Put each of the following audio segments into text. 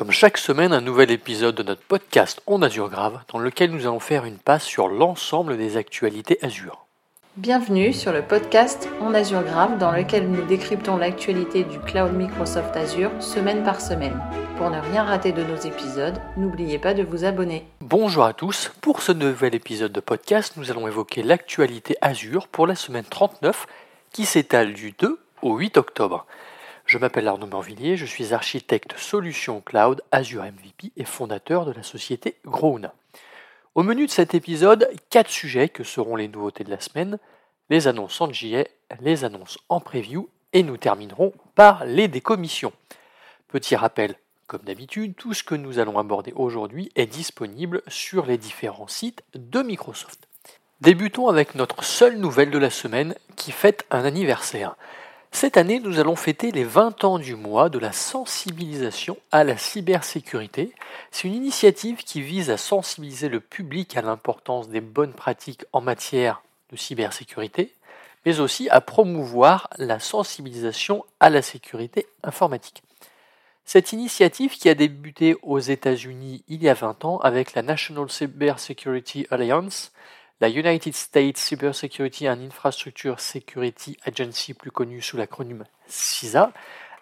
Comme chaque semaine, un nouvel épisode de notre podcast On Azure Grave, dans lequel nous allons faire une passe sur l'ensemble des actualités Azure. Bienvenue sur le podcast On Azure Grave, dans lequel nous décryptons l'actualité du cloud Microsoft Azure semaine par semaine. Pour ne rien rater de nos épisodes, n'oubliez pas de vous abonner. Bonjour à tous, pour ce nouvel épisode de podcast, nous allons évoquer l'actualité Azure pour la semaine 39 qui s'étale du 2 au 8 octobre. Je m'appelle Arnaud Morvillier, je suis architecte solution cloud Azure MVP et fondateur de la société Growna. Au menu de cet épisode, quatre sujets que seront les nouveautés de la semaine, les annonces en JA, les annonces en preview et nous terminerons par les décommissions. Petit rappel, comme d'habitude, tout ce que nous allons aborder aujourd'hui est disponible sur les différents sites de Microsoft. Débutons avec notre seule nouvelle de la semaine qui fête un anniversaire. Cette année, nous allons fêter les 20 ans du mois de la sensibilisation à la cybersécurité. C'est une initiative qui vise à sensibiliser le public à l'importance des bonnes pratiques en matière de cybersécurité, mais aussi à promouvoir la sensibilisation à la sécurité informatique. Cette initiative qui a débuté aux États-Unis il y a 20 ans avec la National Cyber Security Alliance la United States Cybersecurity and Infrastructure Security Agency, plus connue sous l'acronyme CISA,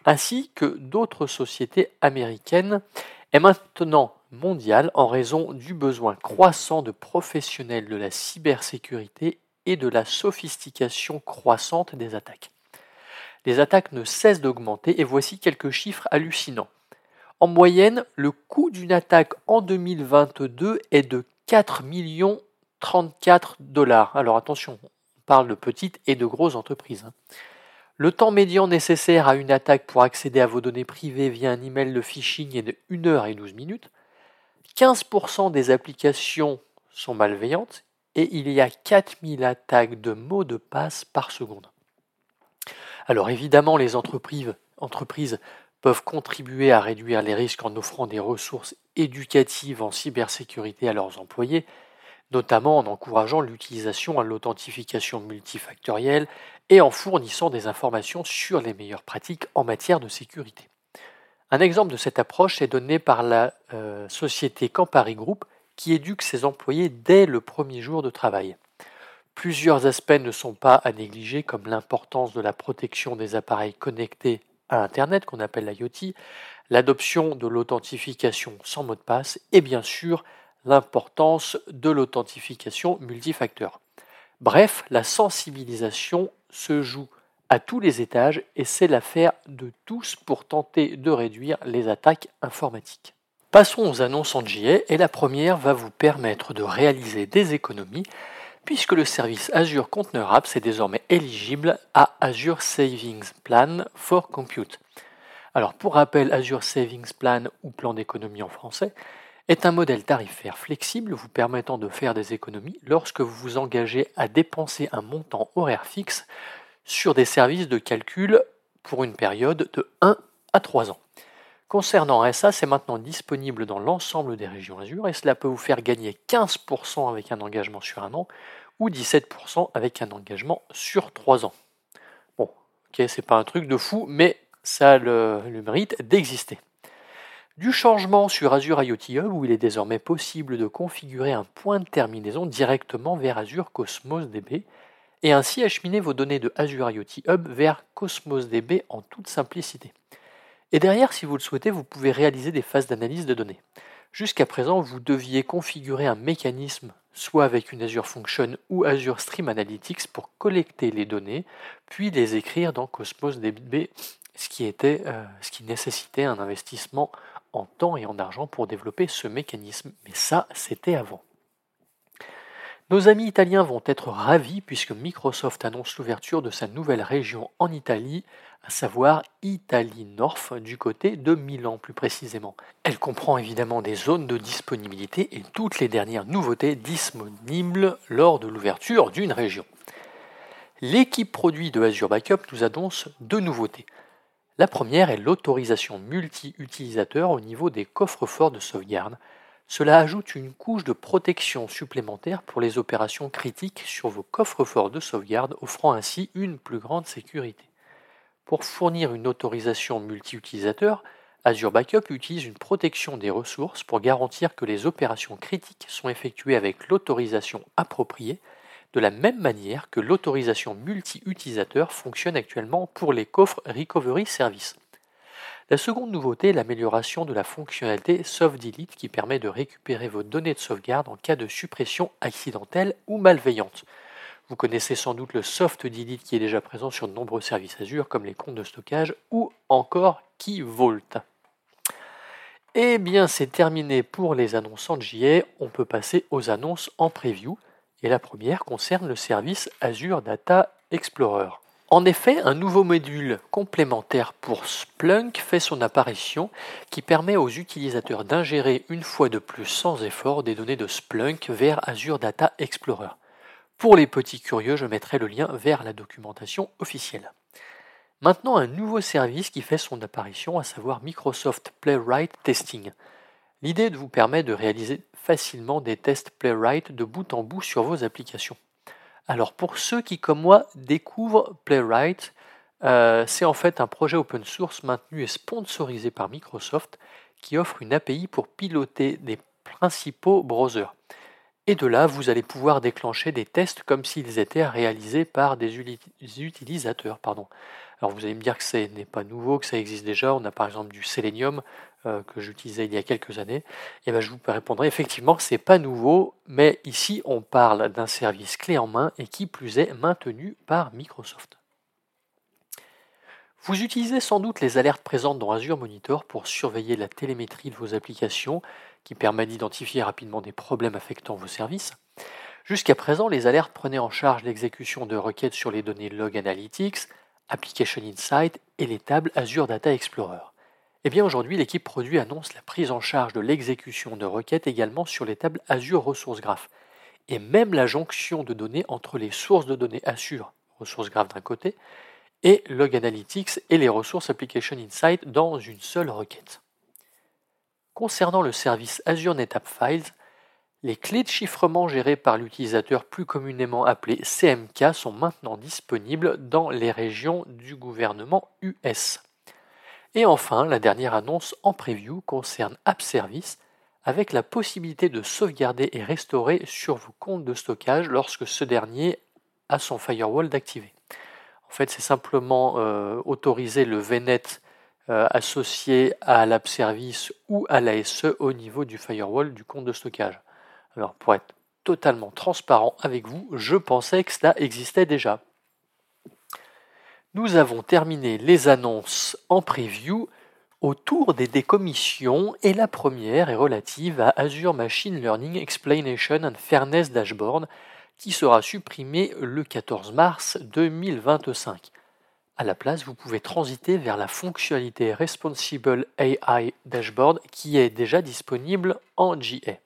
ainsi que d'autres sociétés américaines, est maintenant mondiale en raison du besoin croissant de professionnels de la cybersécurité et de la sophistication croissante des attaques. Les attaques ne cessent d'augmenter et voici quelques chiffres hallucinants. En moyenne, le coût d'une attaque en 2022 est de 4 millions 34 dollars. Alors attention, on parle de petites et de grosses entreprises. Hein. Le temps médian nécessaire à une attaque pour accéder à vos données privées via un email de phishing est de 1 heure et 12 minutes. 15% des applications sont malveillantes et il y a 4000 attaques de mots de passe par seconde. Alors évidemment, les entreprises, entreprises peuvent contribuer à réduire les risques en offrant des ressources éducatives en cybersécurité à leurs employés, notamment en encourageant l'utilisation à l'authentification multifactorielle et en fournissant des informations sur les meilleures pratiques en matière de sécurité. Un exemple de cette approche est donné par la euh, société Campari Group qui éduque ses employés dès le premier jour de travail. Plusieurs aspects ne sont pas à négliger comme l'importance de la protection des appareils connectés à Internet qu'on appelle l'IoT, l'adoption de l'authentification sans mot de passe et bien sûr l'importance de l'authentification multifacteur. Bref, la sensibilisation se joue à tous les étages et c'est l'affaire de tous pour tenter de réduire les attaques informatiques. Passons aux annonces en JA et la première va vous permettre de réaliser des économies puisque le service Azure Container Apps est désormais éligible à Azure Savings Plan for Compute. Alors pour rappel, Azure Savings Plan ou plan d'économie en français est un modèle tarifaire flexible vous permettant de faire des économies lorsque vous vous engagez à dépenser un montant horaire fixe sur des services de calcul pour une période de 1 à 3 ans. Concernant SA, c'est maintenant disponible dans l'ensemble des régions Azure et cela peut vous faire gagner 15% avec un engagement sur un an ou 17% avec un engagement sur 3 ans. Bon, ok, c'est pas un truc de fou, mais ça le mérite d'exister du changement sur Azure IoT Hub où il est désormais possible de configurer un point de terminaison directement vers Azure Cosmos DB et ainsi acheminer vos données de Azure IoT Hub vers Cosmos DB en toute simplicité. Et derrière, si vous le souhaitez, vous pouvez réaliser des phases d'analyse de données. Jusqu'à présent, vous deviez configurer un mécanisme, soit avec une Azure Function ou Azure Stream Analytics, pour collecter les données, puis les écrire dans Cosmos DB, ce qui, euh, ce qui nécessitait un investissement en temps et en argent pour développer ce mécanisme, mais ça, c'était avant. Nos amis italiens vont être ravis puisque Microsoft annonce l'ouverture de sa nouvelle région en Italie, à savoir Italie North, du côté de Milan plus précisément. Elle comprend évidemment des zones de disponibilité et toutes les dernières nouveautés disponibles lors de l'ouverture d'une région. L'équipe produit de Azure Backup nous annonce deux nouveautés. La première est l'autorisation multi-utilisateur au niveau des coffres-forts de sauvegarde. Cela ajoute une couche de protection supplémentaire pour les opérations critiques sur vos coffres-forts de sauvegarde, offrant ainsi une plus grande sécurité. Pour fournir une autorisation multi-utilisateur, Azure Backup utilise une protection des ressources pour garantir que les opérations critiques sont effectuées avec l'autorisation appropriée, de la même manière que l'autorisation multi-utilisateur fonctionne actuellement pour les coffres Recovery Service. La seconde nouveauté est l'amélioration de la fonctionnalité Soft Delete qui permet de récupérer vos données de sauvegarde en cas de suppression accidentelle ou malveillante. Vous connaissez sans doute le Soft Delete qui est déjà présent sur de nombreux services Azure comme les comptes de stockage ou encore Key Vault. Eh bien, c'est terminé pour les annonces en JA. On peut passer aux annonces en preview. Et la première concerne le service Azure Data Explorer. En effet, un nouveau module complémentaire pour Splunk fait son apparition qui permet aux utilisateurs d'ingérer une fois de plus sans effort des données de Splunk vers Azure Data Explorer. Pour les petits curieux, je mettrai le lien vers la documentation officielle. Maintenant, un nouveau service qui fait son apparition, à savoir Microsoft Playwright Testing. L'idée vous permet de réaliser facilement des tests Playwright de bout en bout sur vos applications. Alors pour ceux qui, comme moi, découvrent Playwright, euh, c'est en fait un projet open source maintenu et sponsorisé par Microsoft qui offre une API pour piloter des principaux browsers. Et de là, vous allez pouvoir déclencher des tests comme s'ils étaient réalisés par des utilisateurs. Alors vous allez me dire que ce n'est pas nouveau, que ça existe déjà. On a par exemple du Selenium euh, que j'utilisais il y a quelques années. Et ben, je vous répondrai effectivement que ce n'est pas nouveau, mais ici on parle d'un service clé en main et qui plus est maintenu par Microsoft. Vous utilisez sans doute les alertes présentes dans Azure Monitor pour surveiller la télémétrie de vos applications, qui permet d'identifier rapidement des problèmes affectant vos services. Jusqu'à présent, les alertes prenaient en charge l'exécution de requêtes sur les données Log Analytics, Application Insight et les tables Azure Data Explorer. Eh bien aujourd'hui, l'équipe produit annonce la prise en charge de l'exécution de requêtes également sur les tables Azure Resource Graph et même la jonction de données entre les sources de données Azure Resource Graph d'un côté et Log Analytics et les ressources Application Insight dans une seule requête. Concernant le service Azure NetApp Files, les clés de chiffrement gérées par l'utilisateur plus communément appelé CMK sont maintenant disponibles dans les régions du gouvernement US. Et enfin, la dernière annonce en preview concerne App Service avec la possibilité de sauvegarder et restaurer sur vos comptes de stockage lorsque ce dernier a son firewall d'activer. En fait, c'est simplement euh, autoriser le VNet euh, associé à l'app service ou à l'ASE au niveau du firewall du compte de stockage. Alors pour être totalement transparent avec vous, je pensais que cela existait déjà. Nous avons terminé les annonces en preview autour des décommissions et la première est relative à Azure Machine Learning Explanation and Fairness Dashboard qui sera supprimé le 14 mars 2025. À la place, vous pouvez transiter vers la fonctionnalité Responsible AI Dashboard qui est déjà disponible en GA.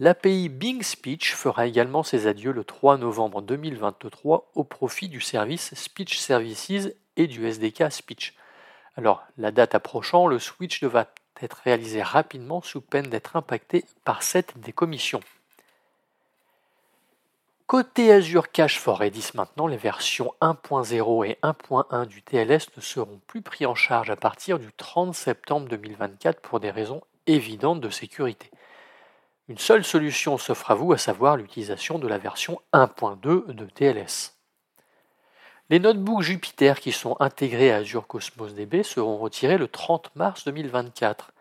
L'API Bing Speech fera également ses adieux le 3 novembre 2023 au profit du service Speech Services et du SDK Speech. Alors, la date approchant, le switch devra être réalisé rapidement sous peine d'être impacté par cette décommission. Côté Azure Cache for Redis maintenant, les versions 1.0 et 1.1 du TLS ne seront plus pris en charge à partir du 30 septembre 2024 pour des raisons évidentes de sécurité. Une seule solution s'offre à vous, à savoir l'utilisation de la version 1.2 de TLS. Les notebooks Jupyter qui sont intégrés à Azure Cosmos DB seront retirés le 30 mars 2024.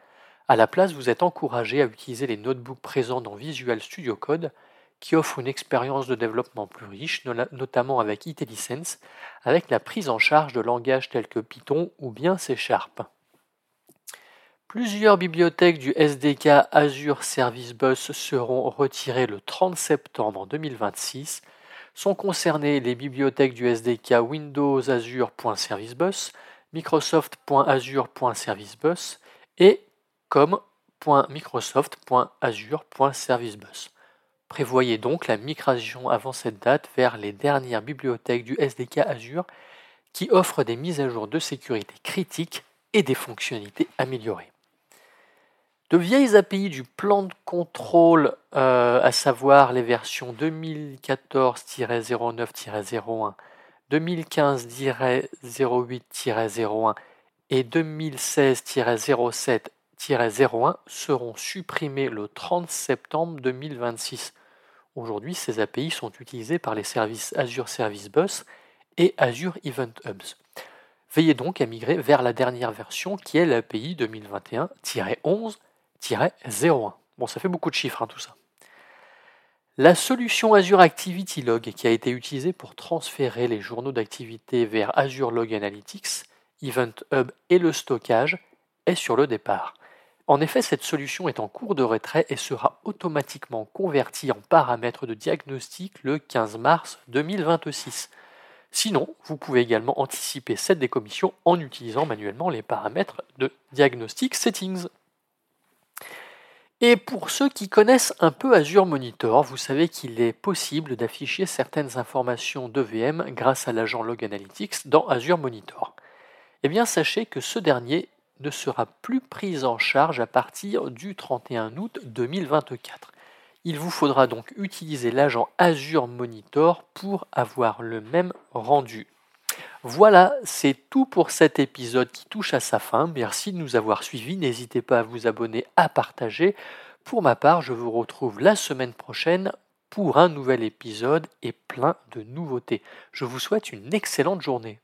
À la place, vous êtes encouragé à utiliser les notebooks présents dans Visual Studio Code qui offrent une expérience de développement plus riche, notamment avec IntelliSense, avec la prise en charge de langages tels que Python ou bien C Sharp. Plusieurs bibliothèques du SDK Azure Service Bus seront retirées le 30 septembre 2026. Sont concernées les bibliothèques du SDK Windows Azure.ServiceBus, Microsoft.azure.ServiceBus et com.microsoft.azure.servicebus. Prévoyez donc la migration avant cette date vers les dernières bibliothèques du SDK Azure qui offrent des mises à jour de sécurité critiques et des fonctionnalités améliorées. De vieilles API du plan de contrôle, euh, à savoir les versions 2014-09-01, 2015-08-01 et 2016-07-01 seront supprimés le 30 septembre 2026. Aujourd'hui, ces API sont utilisés par les services Azure Service Bus et Azure Event Hubs. Veillez donc à migrer vers la dernière version qui est l'API 2021-11-01. Bon, ça fait beaucoup de chiffres hein, tout ça. La solution Azure Activity Log qui a été utilisée pour transférer les journaux d'activité vers Azure Log Analytics, Event Hub et le stockage est sur le départ. En effet, cette solution est en cours de retrait et sera automatiquement convertie en paramètres de diagnostic le 15 mars 2026. Sinon, vous pouvez également anticiper cette décommission en utilisant manuellement les paramètres de Diagnostic Settings. Et pour ceux qui connaissent un peu Azure Monitor, vous savez qu'il est possible d'afficher certaines informations d'EVM grâce à l'agent Log Analytics dans Azure Monitor. Eh bien, sachez que ce dernier ne sera plus pris en charge à partir du 31 août 2024. Il vous faudra donc utiliser l'agent Azure Monitor pour avoir le même rendu. Voilà, c'est tout pour cet épisode qui touche à sa fin. Merci de nous avoir suivis. N'hésitez pas à vous abonner, à partager. Pour ma part, je vous retrouve la semaine prochaine pour un nouvel épisode et plein de nouveautés. Je vous souhaite une excellente journée.